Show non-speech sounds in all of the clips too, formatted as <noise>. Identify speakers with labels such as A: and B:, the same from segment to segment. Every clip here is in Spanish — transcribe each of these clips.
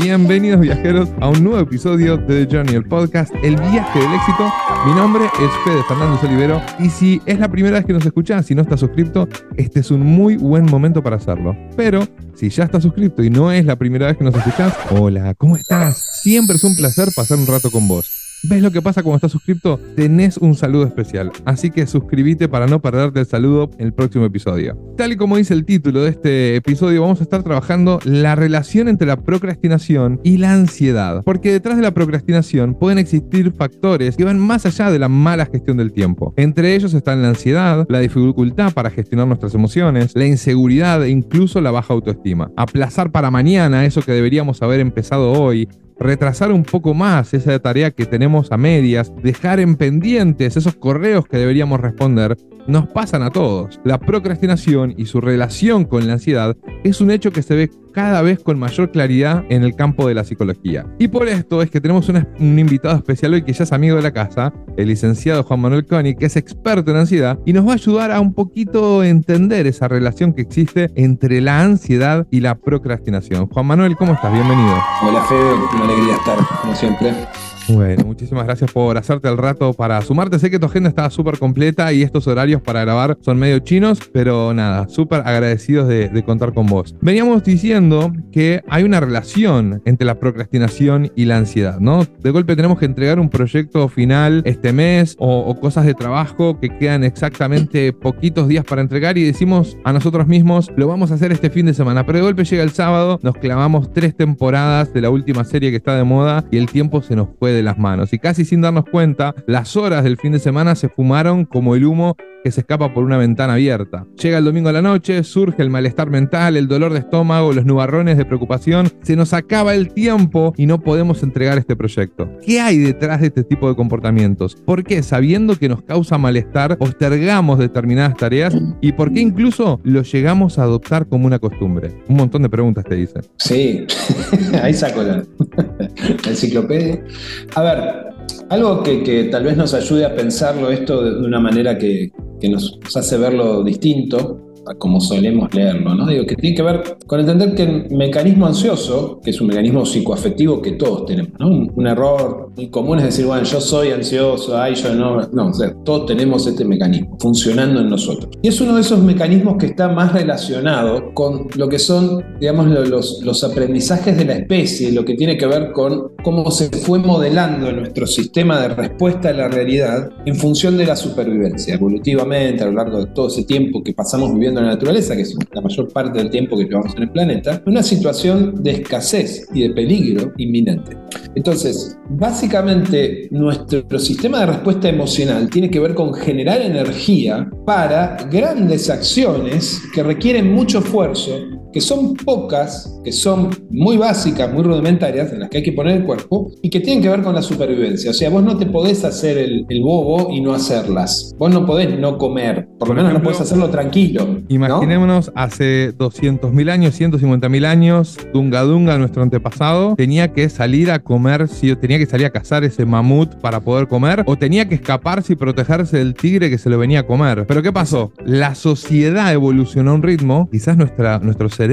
A: Bienvenidos viajeros a un nuevo episodio de The Journey, el podcast El viaje del éxito. Mi nombre es Fede Fernández Olivero y si es la primera vez que nos escuchas, si no estás suscrito, este es un muy buen momento para hacerlo. Pero si ya estás suscrito y no es la primera vez que nos escuchas, hola, ¿cómo estás? Siempre es un placer pasar un rato con vos. ¿Ves lo que pasa cuando estás suscrito? Tenés un saludo especial, así que suscríbete para no perderte el saludo en el próximo episodio. Tal y como dice el título de este episodio, vamos a estar trabajando la relación entre la procrastinación y la ansiedad, porque detrás de la procrastinación pueden existir factores que van más allá de la mala gestión del tiempo. Entre ellos están la ansiedad, la dificultad para gestionar nuestras emociones, la inseguridad e incluso la baja autoestima. Aplazar para mañana eso que deberíamos haber empezado hoy, retrasar un poco más esa tarea que tenemos a medias, dejar en pendientes esos correos que deberíamos responder, nos pasan a todos. La procrastinación y su relación con la ansiedad es un hecho que se ve cada vez con mayor claridad en el campo de la psicología. Y por esto es que tenemos un invitado especial hoy que ya es amigo de la casa, el licenciado Juan Manuel Coni, que es experto en ansiedad y nos va a ayudar a un poquito entender esa relación que existe entre la ansiedad y la procrastinación. Juan Manuel, ¿cómo estás? Bienvenido.
B: Hola Fede, una alegría estar, como siempre.
A: Bueno, muchísimas gracias por hacerte el rato para sumarte. Sé que tu agenda está súper completa y estos horarios para grabar son medio chinos, pero nada, súper agradecidos de, contar con vos. Veníamos diciendo que hay una relación entre la procrastinación y la ansiedad, ¿no? De golpe tenemos que entregar un proyecto final este mes o, o cosas de trabajo que quedan exactamente poquitos días para entregar y decimos a nosotros mismos, lo vamos a hacer este fin de semana, pero de golpe llega el sábado, nos clavamos tres temporadas de la última serie que está de moda y el tiempo se nos puede de las manos. Y casi sin darnos cuenta, las horas del fin de semana se fumaron como el humo que se escapa por una ventana abierta. Llega el domingo a la noche, surge el malestar mental, el dolor de estómago, los nubarrones de preocupación, se nos acaba el tiempo y no podemos entregar este proyecto. ¿Qué hay detrás de este tipo de comportamientos? ¿Por qué, sabiendo que nos causa malestar, postergamos determinadas tareas y por qué incluso lo llegamos a adoptar como una costumbre? Un montón de preguntas te dicen.
B: Sí, <laughs> ahí saco la, <laughs> la enciclopedia. A ver, algo que, tal vez nos ayude a pensarlo esto de una manera que, que nos hace verlo distinto, como solemos leerlo, ¿no? Digo, que tiene que ver con entender que el mecanismo ansioso, que es un mecanismo psicoafectivo que todos tenemos, ¿no? Un, error muy común es decir, bueno, yo soy ansioso, ay, yo no. No, o sea, todos tenemos este mecanismo funcionando en nosotros. Y es uno de esos mecanismos que está más relacionado con lo que son, digamos, los, los aprendizajes de la especie, lo que tiene que ver con cómo se fue modelando nuestro sistema de respuesta a la realidad en función de la supervivencia, evolutivamente, a lo largo de todo ese tiempo que pasamos viviendo en la naturaleza, que es la mayor parte del tiempo que llevamos en el planeta, una situación de escasez y de peligro inminente. Entonces, básicamente nuestro sistema de respuesta emocional tiene que ver con generar energía para grandes acciones que requieren mucho esfuerzo que son pocas, que son muy básicas, muy rudimentarias, en las que hay que poner el cuerpo, y que tienen que ver con la supervivencia. O sea, vos no te podés hacer el, bobo y no hacerlas. Vos no podés no comer, por lo menos no podés hacerlo tranquilo.
A: Imaginémonos hace 200.000 años, 150.000 años, Dunga Dunga, nuestro antepasado, tenía que salir a comer, si tenía que salir a cazar ese mamut para poder comer, o tenía que escaparse y protegerse del tigre que se lo venía a comer. Pero ¿qué pasó? La sociedad evolucionó a un ritmo, quizás nuestra, nuestro cerebro,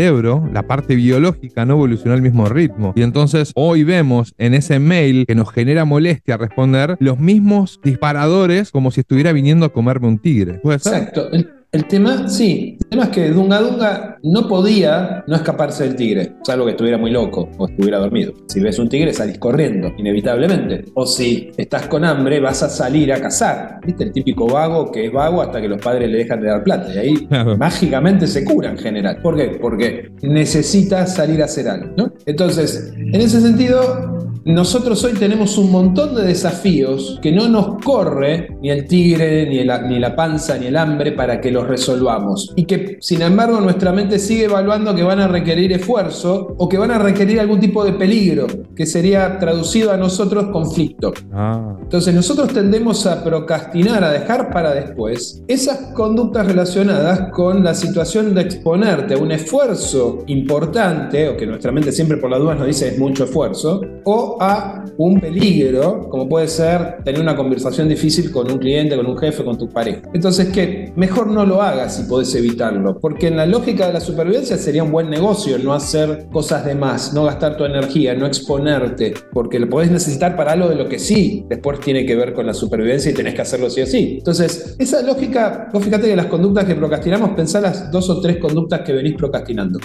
A: la parte biológica, no evolucionó al mismo ritmo. Y entonces hoy vemos en ese mail que nos genera molestia responder los mismos disparadores como si estuviera viniendo a comerme un tigre.
B: Exacto. El tema, sí, el tema es que Dunga Dunga no podía no escaparse del tigre, salvo que estuviera muy loco o estuviera dormido. Si ves un tigre salís corriendo, inevitablemente. O si estás con hambre, vas a salir a cazar. ¿Viste? El típico vago que es vago hasta que los padres le dejan de dar plata. Y ahí mágicamente se cura en general. ¿Por qué? Porque necesita salir a hacer algo. ¿no? Entonces, en ese sentido, nosotros hoy tenemos un montón de desafíos que no nos corre ni el tigre, ni, ni la panza, ni el hambre para que los resolvamos. Y que, sin embargo, nuestra mente sigue evaluando que van a requerir esfuerzo o que van a requerir algún tipo de peligro, que sería traducido a nosotros conflicto. Ah. Entonces, nosotros tendemos a procrastinar, a dejar para después esas conductas relacionadas con la situación de exponerte a un esfuerzo importante, o que nuestra mente siempre por las dudas nos dice es mucho esfuerzo, o o a un peligro, como puede ser tener una conversación difícil con un cliente, con un jefe, con tu pareja. Entonces, ¿qué? Mejor no lo hagas si podés evitarlo, porque en la lógica de la supervivencia sería un buen negocio no hacer cosas de más, no gastar tu energía, no exponerte, porque lo podés necesitar para algo de lo que sí, después tiene que ver con la supervivencia y tenés que hacerlo sí o sí. Entonces, esa lógica, vos fíjate que las conductas que procrastinamos, pensá las dos o tres conductas que venís procrastinando.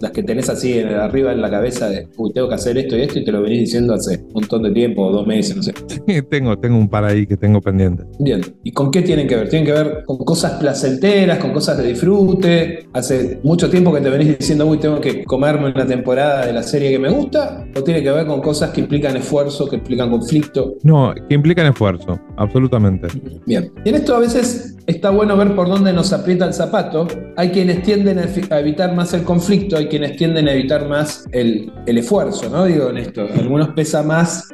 B: Las que tenés así arriba en la cabeza de, uy, tengo que hacer esto y esto, y te lo venís diciendo hace un montón de tiempo, dos meses, no sé. <laughs>
A: Tengo, tengo un par ahí que tengo pendiente.
B: Bien, ¿y con qué tienen que ver? Tienen que ver con cosas placenteras, con cosas de disfrute. Hace mucho tiempo que te venís diciendo, uy, tengo que comerme una temporada de la serie que me gusta, o tiene que ver con cosas que implican esfuerzo, que implican conflicto.
A: No, que implican esfuerzo, absolutamente.
B: Bien, y en esto a veces está bueno ver por dónde nos aprieta el zapato. Hay quienes tienden a evitar más el conflicto, hay quienes tienden a evitar más el, esfuerzo, ¿no? Digo en esto, algunos pesa más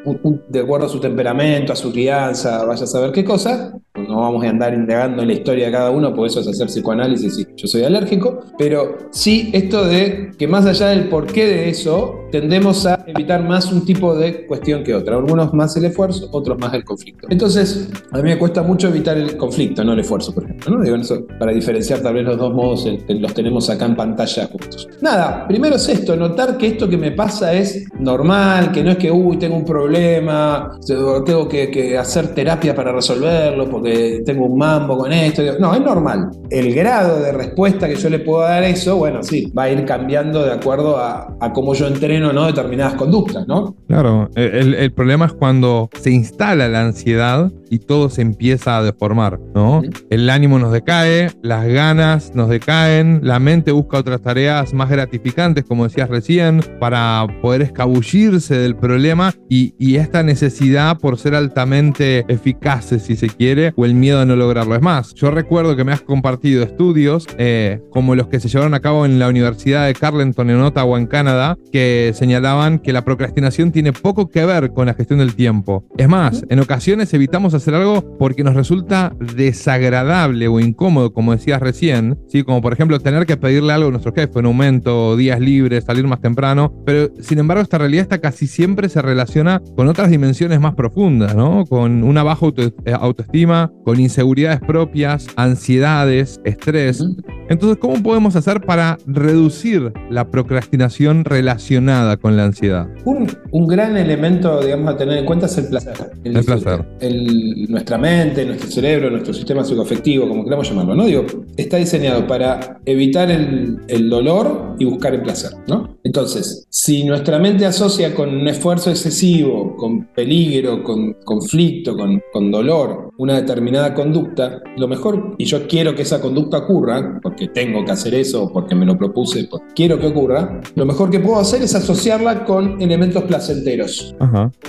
B: de acuerdo a su temperamento, a su crianza, vaya a saber qué cosa. No vamos a andar indagando en la historia de cada uno, por eso es hacer psicoanálisis y yo soy alérgico, pero sí esto de que más allá del porqué de eso, tendemos a evitar más un tipo de cuestión que otra. Algunos más el esfuerzo, otros más el conflicto. Entonces, a mí me cuesta mucho evitar el conflicto, no el esfuerzo, por ejemplo. ¿no? Digo, eso, para diferenciar tal vez los dos modos, los tenemos acá en pantalla juntos. Nada, primero es esto, notar que esto que me pasa es normal, que no es que, uy, tengo un problema, tengo que, hacer terapia para resolverlo porque tengo un mambo con esto. No, es normal. El grado de respuesta que yo le puedo dar a eso, bueno, sí, va a ir cambiando de acuerdo a cómo yo entreno ¿no? determinadas conductas, ¿no?
A: Claro, el, el, problema es cuando se instala la ansiedad y todo se empieza a deformar, ¿no? El ánimo nos decae, las ganas nos decaen, la mente busca otras tareas más gratificantes, como decías recién, para poder escabullirse del problema y, y esta necesidad por ser altamente eficaces, si se quiere, o el miedo a no lograrlo. Es más, yo recuerdo que me has compartido estudios eh, como los que se llevaron a cabo en la Universidad de Carleton en Ottawa, en Canadá, que señalaban que la procrastinación tiene poco que ver con la gestión del tiempo. Es más, en ocasiones evitamos hacer algo porque nos resulta desagradable o incómodo, como decías recién, ¿sí? como por ejemplo tener que pedirle algo a nuestro jefe, un aumento, días libres, salir más temprano, pero sin embargo esta realidad está casi siempre se relaciona con otras dimensiones más profundas, ¿no? con una baja eh, autoestima, con inseguridades propias, ansiedades, estrés. Entonces, ¿cómo podemos hacer para reducir la procrastinación relacionada con la ansiedad?
B: Un, un gran elemento, digamos, a tener en cuenta es el placer.
A: El, placer.
B: nuestra mente, nuestro cerebro, nuestro sistema psicoafectivo, como queramos llamarlo, ¿no? Digo, está diseñado para evitar el, el dolor y buscar el placer, ¿no? Entonces, si nuestra mente asocia con un esfuerzo excesivo, con peligro, con conflicto, con, con dolor, una determinada conducta, lo mejor, y yo quiero que esa conducta ocurra, porque tengo que hacer eso, porque me lo propuse, porque quiero que ocurra, lo mejor que puedo hacer es asociarla con elementos placenteros.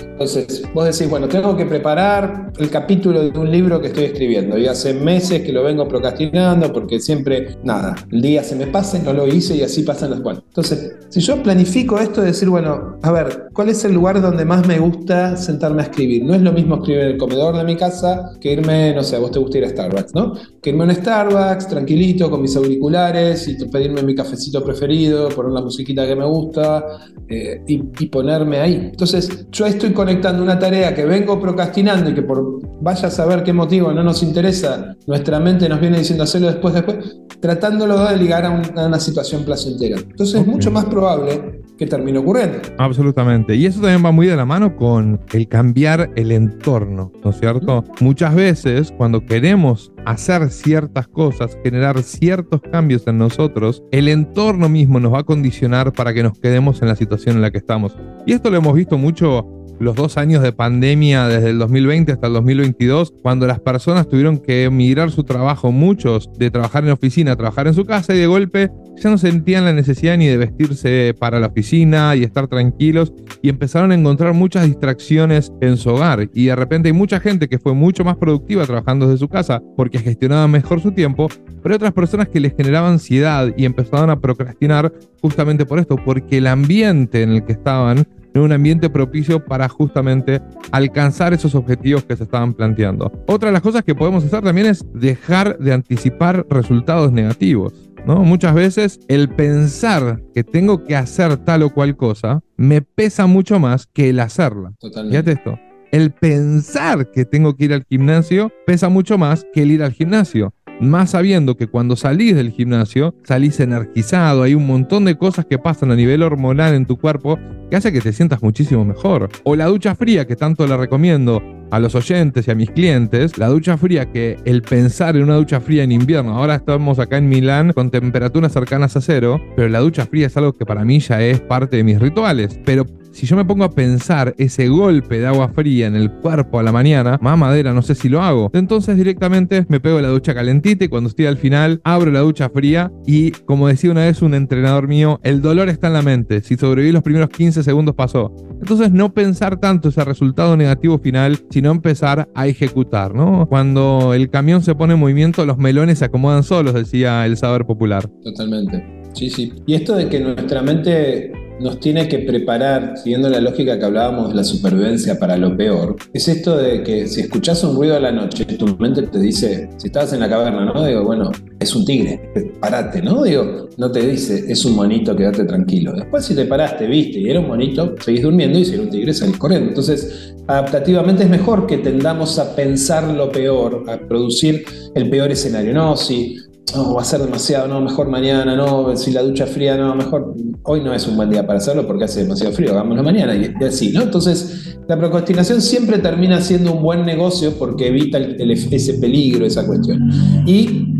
B: Entonces, vos decís, bueno, tengo que preparar el capítulo de un libro que estoy escribiendo y hace meses que lo vengo procrastinando porque siempre, nada, el día se me pasa no lo hice y así pasan las cuantas. Entonces, si yo planifico esto de decir, bueno, a ver, ¿cuál es el lugar donde más me gusta sentarme a escribir? No es lo mismo escribir en el comedor de mi casa que irme, no sé, a vos te gusta ir a Starbucks, ¿no? Que irme a un Starbucks tranquilito con mis auriculares y pedirme mi cafecito preferido, poner la musiquita que me gusta eh, y, ponerme ahí. Entonces, yo estoy conectando una tarea que vengo procrastinando y que por vaya a saber qué motivo no nos interesa, nuestra mente nos viene diciendo hacerlo después, después, tratándolo de ligar a, una situación placentera. Entonces, es mucho más probable que termine ocurriendo.
A: Absolutamente. Y eso también va muy de la mano con el cambiar el entorno, ¿no es cierto? Muchas veces, cuando queremos hacer ciertas cosas, generar ciertos cambios en nosotros, el entorno mismo nos va a condicionar para que nos quedemos en la situación en la que estamos. Y esto lo hemos visto mucho los dos años de pandemia desde el 2020 hasta el 2022, cuando las personas tuvieron que migrar su trabajo, muchos de trabajar en oficina a trabajar en su casa y de golpe ya no sentían la necesidad ni de vestirse para la oficina y estar tranquilos y empezaron a encontrar muchas distracciones en su hogar. Y de repente hay mucha gente que fue mucho más productiva trabajando desde su casa porque gestionaba mejor su tiempo, pero hay otras personas que les generaba ansiedad y empezaron a procrastinar justamente por esto, porque el ambiente en el que estaban en un ambiente propicio para justamente alcanzar esos objetivos que se estaban planteando. Otra de las cosas que podemos hacer también es dejar de anticipar resultados negativos. ¿no? Muchas veces el pensar que tengo que hacer tal o cual cosa me pesa mucho más que el hacerla.
B: Totalmente.
A: Fíjate esto. El pensar que tengo que ir al gimnasio pesa mucho más que el ir al gimnasio. Más sabiendo que cuando salís del gimnasio, salís energizado, hay un montón de cosas que pasan a nivel hormonal en tu cuerpo que hace que te sientas muchísimo mejor. O la ducha fría, que tanto le recomiendo a los oyentes y a mis clientes, la ducha fría, que el pensar en una ducha fría en invierno, ahora estamos acá en Milán con temperaturas cercanas a cero, pero la ducha fría es algo que para mí ya es parte de mis rituales. Pero si yo me pongo a pensar ese golpe de agua fría en el cuerpo a la mañana, más madera, no sé si lo hago. Entonces directamente me pego la ducha calentita y cuando estoy al final abro la ducha fría y como decía una vez un entrenador mío, el dolor está en la mente. Si sobreviví los primeros 15 segundos pasó. Entonces no pensar tanto ese resultado negativo final, sino empezar a ejecutar, ¿no? Cuando el camión se pone en movimiento, los melones se acomodan solos, decía el saber popular.
B: Totalmente. Sí, sí. Y esto de que nuestra mente nos tiene que preparar, siguiendo la lógica que hablábamos de la supervivencia para lo peor, es esto de que si escuchas un ruido a la noche, tu mente te dice, si estabas en la caverna, ¿no? Digo, bueno, es un tigre, parate, ¿no? Digo, no te dice, es un monito, quédate tranquilo. Después si te paraste, viste, y era un monito, seguís durmiendo y si era un tigre, salís corriendo. Entonces, adaptativamente es mejor que tendamos a pensar lo peor, a producir el peor escenario. No, si no, va a ser demasiado, no, mejor mañana, no, si la ducha fría, no, mejor hoy no es un buen día para hacerlo porque hace demasiado frío, hagámoslo mañana y, así, ¿no? Entonces, la procrastinación siempre termina siendo un buen negocio porque evita ese peligro, esa cuestión. Y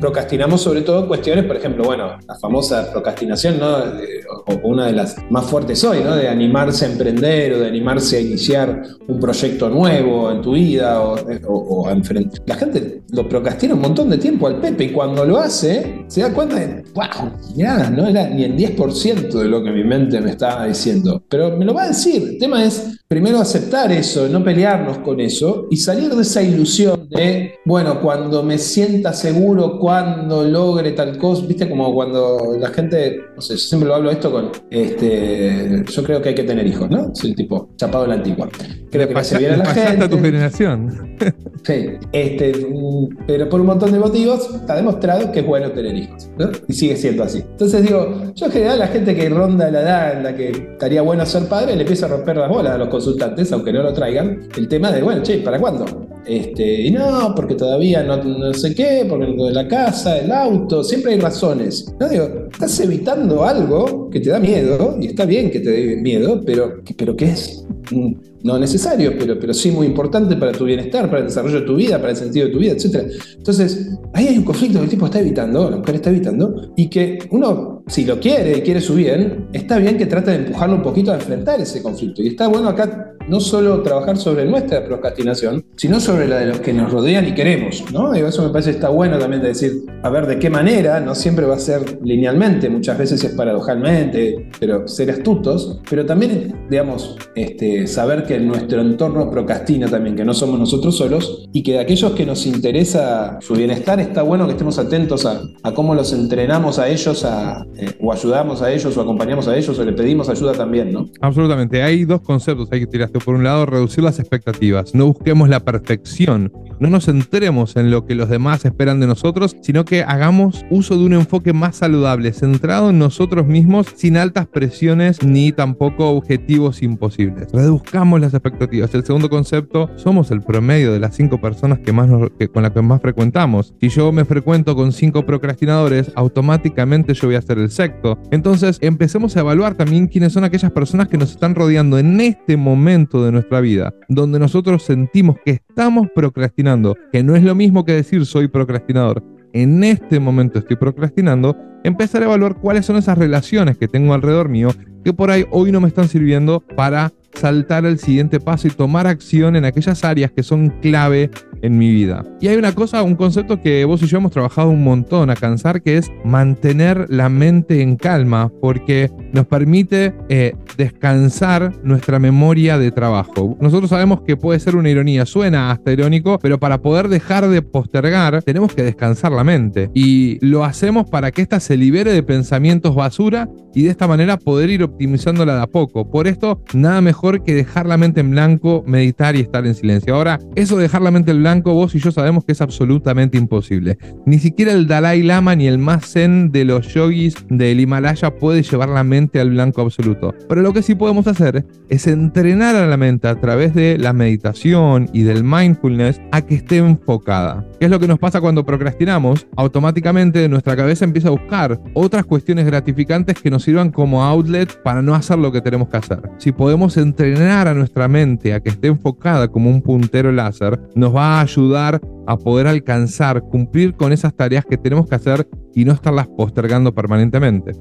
B: procrastinamos sobre todo cuestiones, por ejemplo, bueno, la famosa procrastinación, ¿no? o una de las más fuertes hoy, ¿no? De animarse a emprender o de animarse a iniciar un proyecto nuevo en tu vida o, a enfrentar. La gente lo procrastina un montón de tiempo al Pepe y cuando lo hace se da cuenta de, wow, ya, no era ni el 10% de lo que mi mente me estaba diciendo, pero me lo va a decir. El tema es primero aceptar eso, no pelearnos con eso y salir de esa ilusión de, bueno, cuando me sienta seguro, cuando logre tal cosa, viste, como cuando la gente, no sé, yo siempre lo hablo esto con, este, yo creo que hay que tener hijos, ¿no? Soy tipo chapado de la antigua. Creo que
A: pasa, bien a la gente. a tu generación.
B: Sí, este, pero por un montón de motivos está demostrado que es bueno tener hijos, ¿no? Y sigue siendo así. Entonces digo, yo en general la gente que ronda la edad en la que estaría bueno ser padre, le empieza a romper las bolas a los consultantes, aunque no lo traigan, el tema de, bueno, che, ¿para cuándo? Este, y no, porque todavía no, no sé qué, porque lo de la casa, el auto, siempre hay razones. No digo, estás evitando algo que te da miedo, y está bien que te dé miedo, pero, pero ¿qué es? no necesario, pero, pero sí muy importante para tu bienestar, para el desarrollo de tu vida, para el sentido de tu vida, etc. Entonces, ahí hay un conflicto que el tipo está evitando, la mujer está evitando, y que uno, si lo quiere y quiere su bien, está bien que trate de empujarlo un poquito a enfrentar ese conflicto. Y está bueno acá no solo trabajar sobre nuestra procrastinación, sino sobre la de los que nos rodean y queremos, ¿no? Y eso me parece está bueno también de decir, a ver de qué manera, no siempre va a ser linealmente, muchas veces es paradojalmente, pero ser astutos, pero también, digamos, este, saber que nuestro entorno procrastina también, que no somos nosotros solos, y que de aquellos que nos interesa su bienestar, está bueno que estemos atentos a, cómo los entrenamos a ellos, a, eh, o ayudamos a ellos, o acompañamos a ellos, o le pedimos ayuda también, ¿no?
A: Absolutamente. Hay dos conceptos hay que tirar por un lado, reducir las expectativas. No busquemos la perfección. No nos centremos en lo que los demás esperan de nosotros, sino que hagamos uso de un enfoque más saludable, centrado en nosotros mismos, sin altas presiones ni tampoco objetivos imposibles. Reduzcamos las expectativas. El segundo concepto, somos el promedio de las cinco personas que más con las que más frecuentamos. Si yo me frecuento con cinco procrastinadores, automáticamente yo voy a ser el Entonces, empecemos a evaluar también quiénes son aquellas personas que nos están rodeando en este momento de nuestra vida donde nosotros sentimos que estamos procrastinando, que no es lo mismo que decir soy procrastinador, en este momento estoy procrastinando, empezar a evaluar cuáles son esas relaciones que tengo alrededor mío que por ahí hoy no me están sirviendo para saltar al siguiente paso y tomar acción en aquellas áreas que son clave en mi vida. Y hay una cosa, un concepto que vos y yo hemos trabajado un montón a cansar, que es mantener la mente en calma, porque nos permite eh, descansar nuestra memoria de trabajo. Nosotros sabemos que puede ser una ironía, suena hasta irónico, pero para poder dejar de postergar, tenemos que descansar la mente. Y lo hacemos para que ésta se libere de pensamientos basura y de esta manera poder ir optimizándola de a poco. Por esto, nada mejor que dejar la mente en blanco, meditar y estar en silencio. Ahora, eso de dejar la mente en blanco vos y yo sabemos que es absolutamente imposible. Ni siquiera el Dalai Lama ni el más zen de los yogis del Himalaya puede llevar la mente al blanco absoluto. Pero lo que sí podemos hacer es entrenar a la mente a través de la meditación y del mindfulness a que esté enfocada. ¿Qué es lo que nos pasa cuando procrastinamos? Automáticamente nuestra cabeza empieza a buscar otras cuestiones gratificantes que nos sirvan como outlet para no hacer lo que tenemos que hacer. Si podemos entrenar a nuestra mente a que esté enfocada como un puntero láser, nos va a ayudar a poder alcanzar, cumplir con esas tareas que tenemos que hacer y no estarlas postergando permanentemente.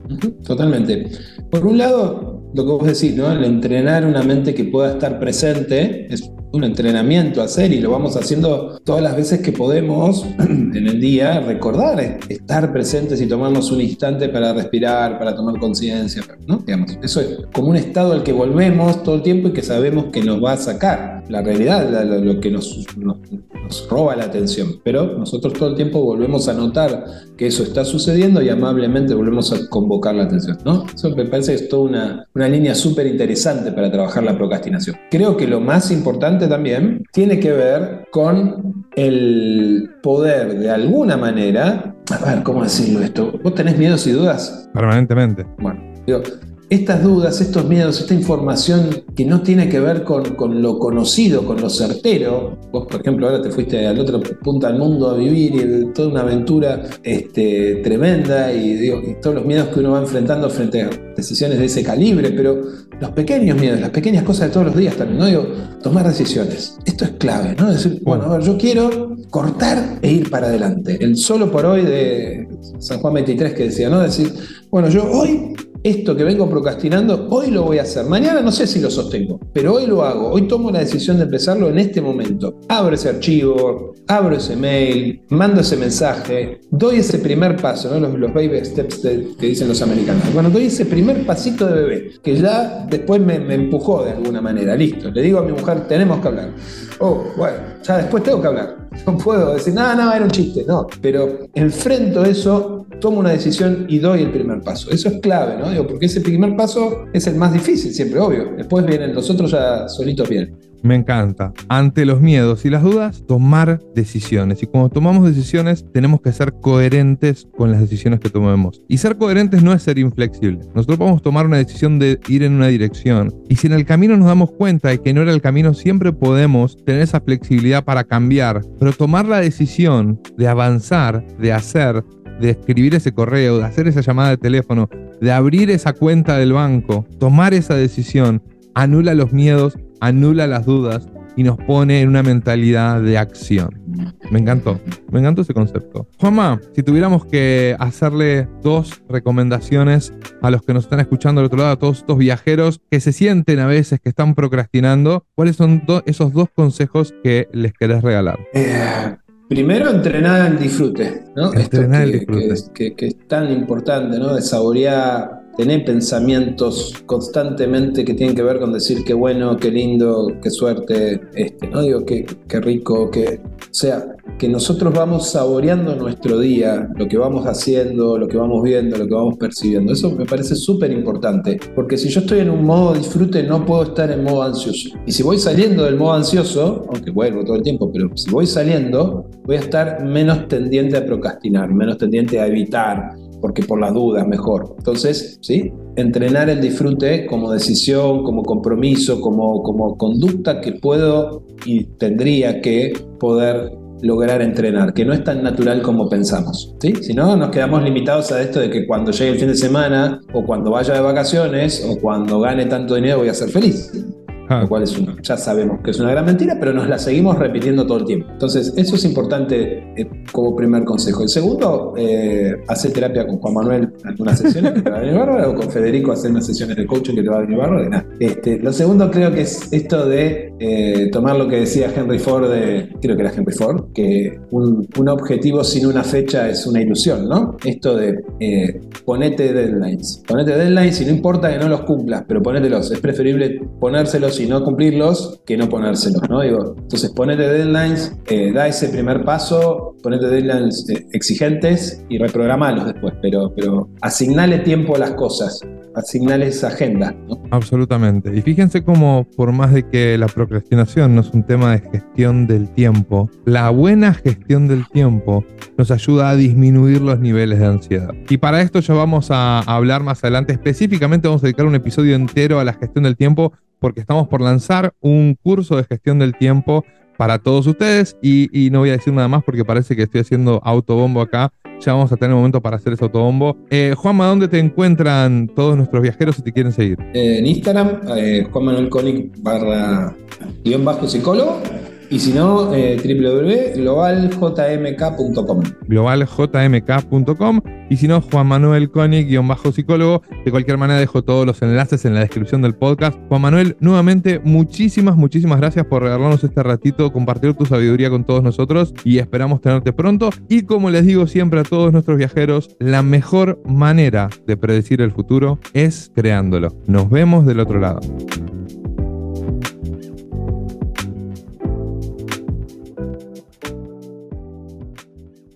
B: Totalmente. Por un lado, lo que vos decís, ¿no? El entrenar una mente que pueda estar presente es un entrenamiento a hacer y lo vamos haciendo todas las veces que podemos <clears throat> en el día, recordar estar presentes y tomarnos un instante para respirar, para tomar conciencia, ¿no? Digamos, eso es como un estado al que volvemos todo el tiempo y que sabemos que nos va a sacar. La realidad, lo, que nos, nos, nos roba la atención, pero nosotros todo el tiempo volvemos a notar que eso está sucediendo y amablemente volvemos a convocar la atención, ¿no? Eso me parece que es toda una, una línea súper interesante para trabajar la procrastinación. Creo que lo más importante también tiene que ver con el poder de alguna manera, a ver, ¿cómo decirlo esto? ¿Vos tenés miedos y dudas?
A: Permanentemente.
B: Bueno, digo, estas dudas, estos miedos, esta información que no tiene que ver con, lo conocido, con lo certero. Vos, por ejemplo, ahora te fuiste al otro punto del mundo a vivir y toda una aventura este, tremenda y, digo, y todos los miedos que uno va enfrentando frente a decisiones de ese calibre, pero los pequeños miedos, las pequeñas cosas de todos los días también, ¿no? Digo, tomar decisiones. Esto es clave, ¿no? Decir, bueno, a ver, yo quiero cortar e ir para adelante. El solo por hoy de San Juan 23 que decía, ¿no? Decir, bueno, yo hoy esto que vengo procrastinando, hoy lo voy a hacer. Mañana no sé si lo sostengo, pero hoy lo hago. Hoy tomo la decisión de empezarlo en este momento. Abro ese archivo, abro ese mail, mando ese mensaje, doy ese primer paso, ¿no? los, baby steps que dicen los americanos. Bueno, doy ese primer pasito de bebé, que ya después me, me empujó de alguna manera. Listo, le digo a mi mujer, tenemos que hablar. Oh, bueno, ya después tengo que hablar. <laughs> No puedo decir, no, no, era un chiste, no. Pero enfrento eso, tomo una decisión y doy el primer paso. Eso es clave, ¿no? Digo, porque ese primer paso es el más difícil, siempre, obvio. Después vienen los otros ya solitos bien.
A: Me encanta. Ante los miedos y las dudas, tomar decisiones. Y cuando tomamos decisiones, tenemos que ser coherentes con las decisiones que tomemos. Y ser coherentes no es ser inflexible. Nosotros podemos tomar una decisión de ir en una dirección. Y si en el camino nos damos cuenta de que no era el camino, siempre podemos tener esa flexibilidad para cambiar. Pero tomar la decisión de avanzar, de hacer, de escribir ese correo, de hacer esa llamada de teléfono, de abrir esa cuenta del banco, tomar esa decisión, anula los miedos anula las dudas y nos pone en una mentalidad de acción. Me encantó, me encantó ese concepto. Juanma, si tuviéramos que hacerle dos recomendaciones a los que nos están escuchando del otro lado, a todos estos viajeros que se sienten a veces que están procrastinando, ¿cuáles son esos dos consejos que les querés regalar?
B: Eh, primero, entrenar el disfrute, ¿no? Entrenar el disfrute. Que, es tan importante, ¿no? De saborear tener pensamientos constantemente que tienen que ver con decir qué bueno, qué lindo, qué suerte, este, no digo qué, qué rico, que, o sea, que nosotros vamos saboreando nuestro día, lo que vamos haciendo, lo que vamos viendo, lo que vamos percibiendo. Eso me parece súper importante, porque si yo estoy en un modo disfrute, no puedo estar en modo ansioso. Y si voy saliendo del modo ansioso, aunque vuelvo todo el tiempo, pero si voy saliendo, voy a estar menos tendiente a procrastinar, menos tendiente a evitar, porque por las dudas mejor. Entonces, ¿sí? Entrenar el disfrute como decisión, como compromiso, como, como conducta que puedo y tendría que poder lograr entrenar, que no es tan natural como pensamos. ¿sí? Si no, nos quedamos limitados a esto de que cuando llegue el fin de semana, o cuando vaya de vacaciones, o cuando gane tanto dinero voy a ser feliz. Ah. Lo cual es una, ya sabemos que es una gran mentira, pero nos la seguimos repitiendo todo el tiempo. Entonces, eso es importante eh, como primer consejo. El segundo, eh, hacer terapia con Juan Manuel, algunas sesiones que te va a venir bárbaro, o con Federico, hacer unas sesiones de coaching que te va a venir bárbaro. Nada. Este, lo segundo creo que es esto de eh, tomar lo que decía Henry Ford, creo que era Henry Ford, que un, un, objetivo sin una fecha es una ilusión, ¿no? Esto de ponete deadlines. Ponete deadlines y no importa que no los cumplas, pero ponételos. Es preferible ponérselos y no cumplirlos que no ponérselos, ¿no? Digo, entonces ponete deadlines, eh, da ese primer paso, ponete deadlines eh, exigentes y reprogramalos después, pero, pero asignale tiempo a las cosas asignales agenda. ¿no?
A: Absolutamente. Y fíjense cómo, por más de que la procrastinación no es un tema de gestión del tiempo, la buena gestión del tiempo nos ayuda a disminuir los niveles de ansiedad. Y para esto ya vamos a hablar más adelante. Específicamente vamos a dedicar un episodio entero a la gestión del tiempo porque estamos por lanzar un curso de gestión del tiempo para todos ustedes y, no voy a decir nada más porque parece que estoy haciendo autobombo acá ya vamos a tener momento para hacer ese autobombo. Eh, Juanma, ¿dónde te encuentran todos nuestros viajeros si te quieren seguir?
B: Eh, en Instagram, eh, Juan Manuel Conic barra guion bajo psicólogo. Y si no, eh, www.globaljmk.com.
A: Globaljmk.com. Y si no, Juan Manuel bajo psicólogo De cualquier manera, dejo todos los enlaces en la descripción del podcast. Juan Manuel, nuevamente, muchísimas, muchísimas gracias por regalarnos este ratito, compartir tu sabiduría con todos nosotros y esperamos tenerte pronto. Y como les digo siempre a todos nuestros viajeros, la mejor manera de predecir el futuro es creándolo. Nos vemos del otro lado.